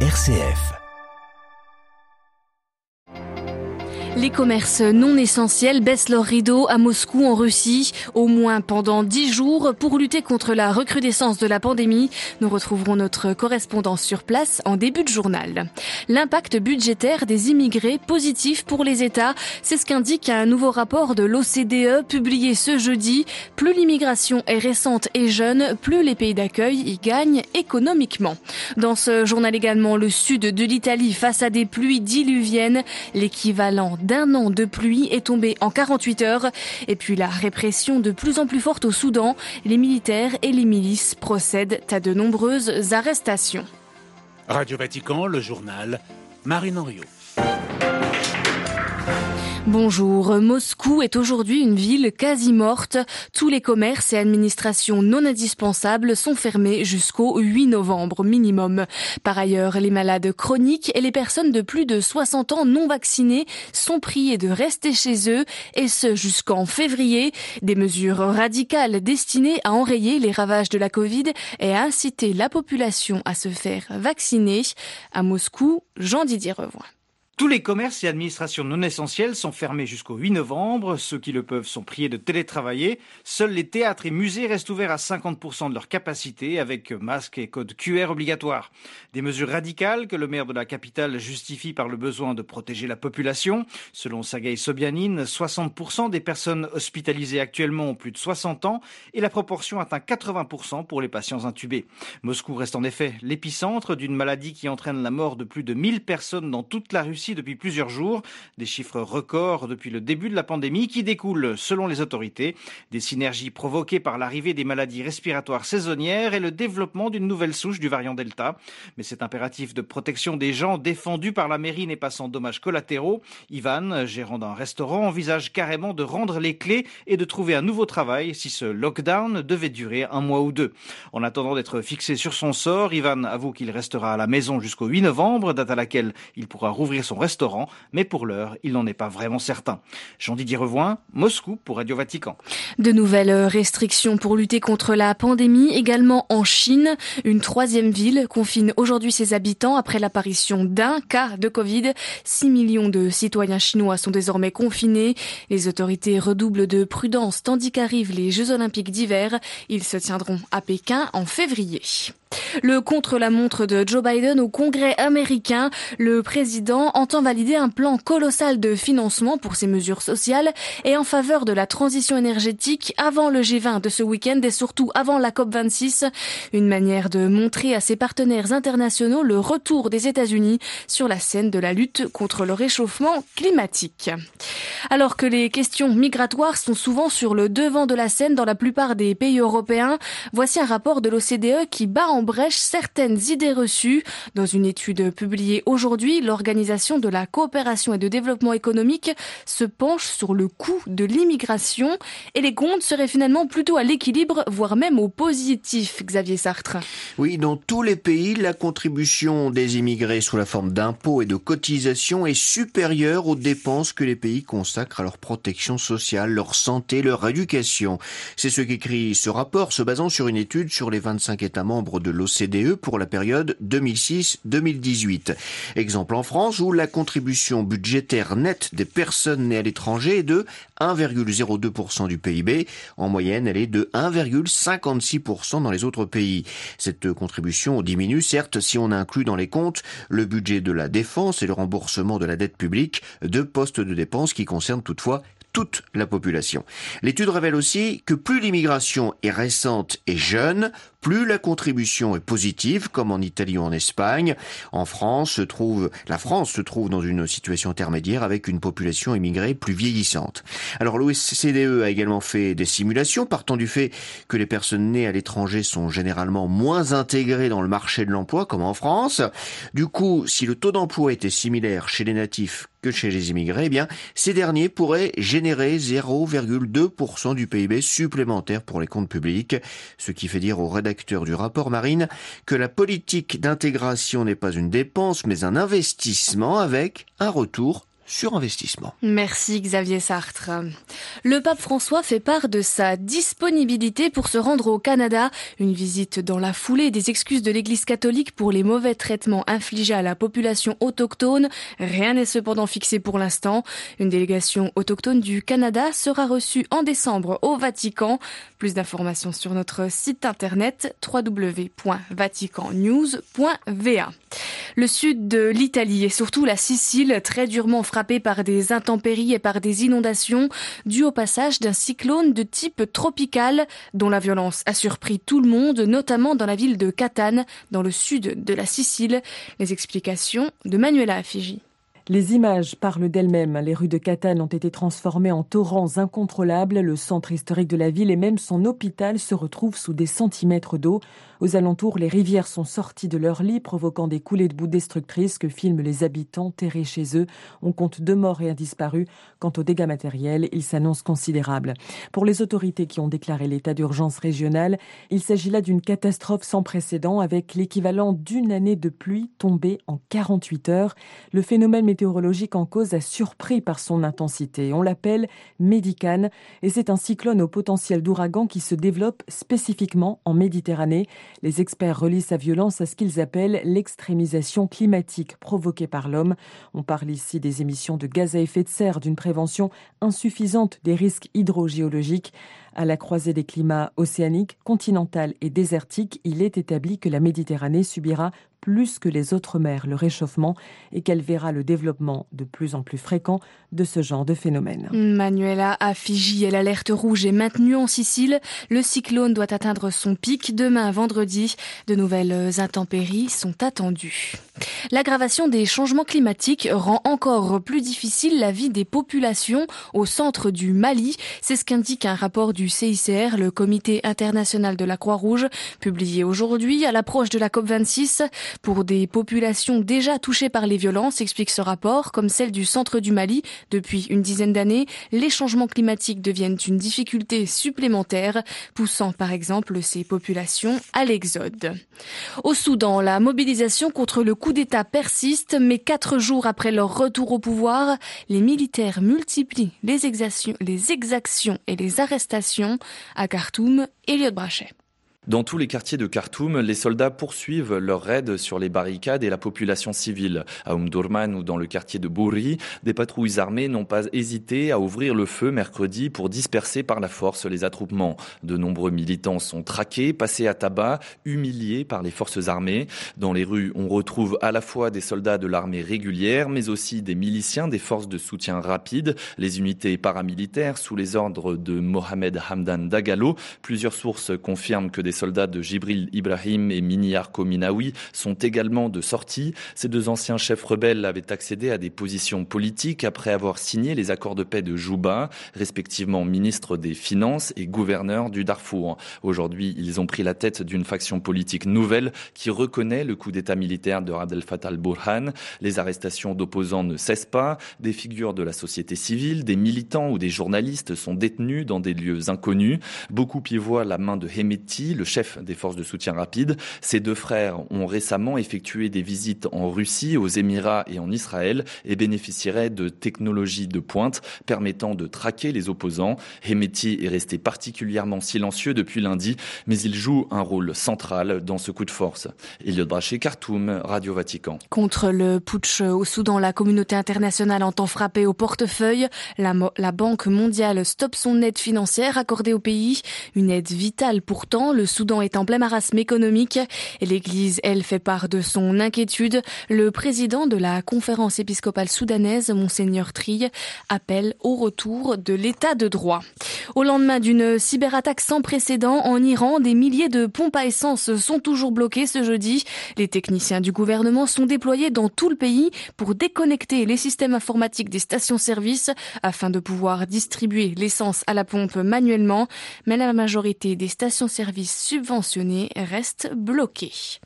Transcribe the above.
RCF. Les commerces non essentiels baissent leur rideau à Moscou en Russie, au moins pendant dix jours, pour lutter contre la recrudescence de la pandémie. Nous retrouverons notre correspondance sur place en début de journal. L'impact budgétaire des immigrés positif pour les États, c'est ce qu'indique un nouveau rapport de l'OCDE publié ce jeudi. Plus l'immigration est récente et jeune, plus les pays d'accueil y gagnent économiquement. Dans ce journal également, le sud de l'Italie face à des pluies diluviennes, l'équivalent d'un an de pluie est tombé en 48 heures. Et puis la répression de plus en plus forte au Soudan, les militaires et les milices procèdent à de nombreuses arrestations. Radio Vatican, le journal, Marine Henriot. Bonjour. Moscou est aujourd'hui une ville quasi morte. Tous les commerces et administrations non indispensables sont fermés jusqu'au 8 novembre minimum. Par ailleurs, les malades chroniques et les personnes de plus de 60 ans non vaccinées sont priés de rester chez eux et ce jusqu'en février. Des mesures radicales destinées à enrayer les ravages de la Covid et à inciter la population à se faire vacciner. À Moscou, Jean-Didier Revoin. Tous les commerces et administrations non essentielles sont fermés jusqu'au 8 novembre. Ceux qui le peuvent sont priés de télétravailler. Seuls les théâtres et musées restent ouverts à 50% de leur capacité avec masques et code QR obligatoires. Des mesures radicales que le maire de la capitale justifie par le besoin de protéger la population. Selon Sergei Sobyanin, 60% des personnes hospitalisées actuellement ont plus de 60 ans et la proportion atteint 80% pour les patients intubés. Moscou reste en effet l'épicentre d'une maladie qui entraîne la mort de plus de 1000 personnes dans toute la Russie depuis plusieurs jours. Des chiffres records depuis le début de la pandémie qui découlent, selon les autorités, des synergies provoquées par l'arrivée des maladies respiratoires saisonnières et le développement d'une nouvelle souche du variant Delta. Mais cet impératif de protection des gens défendu par la mairie n'est pas sans dommages collatéraux. Ivan, gérant d'un restaurant, envisage carrément de rendre les clés et de trouver un nouveau travail si ce lockdown devait durer un mois ou deux. En attendant d'être fixé sur son sort, Ivan avoue qu'il restera à la maison jusqu'au 8 novembre, date à laquelle il pourra rouvrir son restaurant, mais pour l'heure, il n'en est pas vraiment certain. Jean-Didier Revoin, Moscou pour Radio Vatican. De nouvelles restrictions pour lutter contre la pandémie, également en Chine. Une troisième ville confine aujourd'hui ses habitants après l'apparition d'un cas de Covid. 6 millions de citoyens chinois sont désormais confinés. Les autorités redoublent de prudence tandis qu'arrivent les Jeux olympiques d'hiver. Ils se tiendront à Pékin en février. Le contre-la-montre de Joe Biden au Congrès américain, le président entend valider un plan colossal de financement pour ces mesures sociales et en faveur de la transition énergétique avant le G20 de ce week-end et surtout avant la COP26. Une manière de montrer à ses partenaires internationaux le retour des États-Unis sur la scène de la lutte contre le réchauffement climatique. Alors que les questions migratoires sont souvent sur le devant de la scène dans la plupart des pays européens, voici un rapport de l'OCDE qui bat en certaines idées reçues. Dans une étude publiée aujourd'hui, l'Organisation de la coopération et de développement économique se penche sur le coût de l'immigration et les comptes seraient finalement plutôt à l'équilibre, voire même au positif, Xavier Sartre. Oui, dans tous les pays, la contribution des immigrés sous la forme d'impôts et de cotisations est supérieure aux dépenses que les pays consacrent à leur protection sociale, leur santé, leur éducation. C'est ce qu'écrit ce rapport, se basant sur une étude sur les 25 États membres de l'OCDE pour la période 2006-2018. Exemple en France où la contribution budgétaire nette des personnes nées à l'étranger est de 1,02% du PIB. En moyenne, elle est de 1,56% dans les autres pays. Cette contribution diminue certes si on inclut dans les comptes le budget de la défense et le remboursement de la dette publique, deux postes de dépenses qui concernent toutefois toute la population. L'étude révèle aussi que plus l'immigration est récente et jeune, plus la contribution est positive, comme en Italie ou en Espagne. En France, se trouve, la France se trouve dans une situation intermédiaire avec une population immigrée plus vieillissante. Alors l'OCDE a également fait des simulations partant du fait que les personnes nées à l'étranger sont généralement moins intégrées dans le marché de l'emploi, comme en France. Du coup, si le taux d'emploi était similaire chez les natifs que chez les immigrés, eh bien, ces derniers pourraient générer 0,2% du PIB supplémentaire pour les comptes publics, ce qui fait dire au du rapport Marine que la politique d'intégration n'est pas une dépense mais un investissement avec un retour Merci Xavier Sartre. Le pape François fait part de sa disponibilité pour se rendre au Canada. Une visite dans la foulée des excuses de l'Église catholique pour les mauvais traitements infligés à la population autochtone. Rien n'est cependant fixé pour l'instant. Une délégation autochtone du Canada sera reçue en décembre au Vatican. Plus d'informations sur notre site internet www.vaticannews.va. Le sud de l'Italie et surtout la Sicile, très durement frappés par des intempéries et par des inondations dues au passage d'un cyclone de type tropical dont la violence a surpris tout le monde, notamment dans la ville de Catane, dans le sud de la Sicile. Les explications de Manuela Fiji. Les images parlent d'elles-mêmes. Les rues de Catane ont été transformées en torrents incontrôlables. Le centre historique de la ville et même son hôpital se retrouvent sous des centimètres d'eau. Aux alentours, les rivières sont sorties de leur lit, provoquant des coulées de boue destructrices que filment les habitants terrés chez eux. On compte deux morts et un disparu. Quant aux dégâts matériels, ils s'annoncent considérables. Pour les autorités qui ont déclaré l'état d'urgence régional, il s'agit là d'une catastrophe sans précédent avec l'équivalent d'une année de pluie tombée en 48 heures. Le phénomène météorologique en cause a surpris par son intensité. On l'appelle Médicane et c'est un cyclone au potentiel d'ouragan qui se développe spécifiquement en Méditerranée. Les experts relient sa violence à ce qu'ils appellent l'extrémisation climatique provoquée par l'homme. On parle ici des émissions de gaz à effet de serre, d'une prévention insuffisante des risques hydrogéologiques. À la croisée des climats océaniques, continental et désertiques, il est établi que la Méditerranée subira plus que les autres mers le réchauffement et qu'elle verra le développement de plus en plus fréquent de ce genre de phénomène. Manuela à Fiji et l'alerte rouge est maintenue en Sicile. Le cyclone doit atteindre son pic demain vendredi. De nouvelles intempéries sont attendues. L'aggravation des changements climatiques rend encore plus difficile la vie des populations au centre du Mali. C'est ce qu'indique un rapport du CICR, le Comité international de la Croix-Rouge, publié aujourd'hui à l'approche de la COP26 pour des populations déjà touchées par les violences, explique ce rapport, comme celle du centre du Mali. Depuis une dizaine d'années, les changements climatiques deviennent une difficulté supplémentaire, poussant par exemple ces populations à l'exode. Au Soudan, la mobilisation contre le coup d'État persiste, mais quatre jours après leur retour au pouvoir, les militaires multiplient les exactions, les exactions et les arrestations à Khartoum. Elliot Brachet. Dans tous les quartiers de Khartoum, les soldats poursuivent leur raid sur les barricades et la population civile. À Umdurman ou dans le quartier de Bouri, des patrouilles armées n'ont pas hésité à ouvrir le feu mercredi pour disperser par la force les attroupements. De nombreux militants sont traqués, passés à tabac, humiliés par les forces armées. Dans les rues, on retrouve à la fois des soldats de l'armée régulière, mais aussi des miliciens des forces de soutien rapide, les unités paramilitaires sous les ordres de Mohamed Hamdan Dagalo. Plusieurs sources confirment que des soldats de Jibril Ibrahim et Miniar Kominawi sont également de sortie. Ces deux anciens chefs rebelles avaient accédé à des positions politiques après avoir signé les accords de paix de Jouba, respectivement ministre des Finances et gouverneur du Darfour. Aujourd'hui, ils ont pris la tête d'une faction politique nouvelle qui reconnaît le coup d'état militaire de Abdel Fattah al-Burhan. Les arrestations d'opposants ne cessent pas. Des figures de la société civile, des militants ou des journalistes sont détenus dans des lieux inconnus. Beaucoup y la main de Hemeti, chef des forces de soutien rapide. Ces deux frères ont récemment effectué des visites en Russie, aux Émirats et en Israël et bénéficieraient de technologies de pointe permettant de traquer les opposants. Hemeti est resté particulièrement silencieux depuis lundi, mais il joue un rôle central dans ce coup de force. Elliot Brachet, Khartoum, Radio Vatican. Contre le putsch au Soudan, la communauté internationale entend frapper au portefeuille. La, la Banque mondiale stoppe son aide financière accordée au pays. Une aide vitale pourtant. Le Soudan est en plein marasme économique l'Église, elle, fait part de son inquiétude. Le président de la conférence épiscopale soudanaise, Monseigneur Trille, appelle au retour de l'état de droit. Au lendemain d'une cyberattaque sans précédent en Iran, des milliers de pompes à essence sont toujours bloquées ce jeudi. Les techniciens du gouvernement sont déployés dans tout le pays pour déconnecter les systèmes informatiques des stations-service afin de pouvoir distribuer l'essence à la pompe manuellement. Mais la majorité des stations-service subventionnés restent bloqués.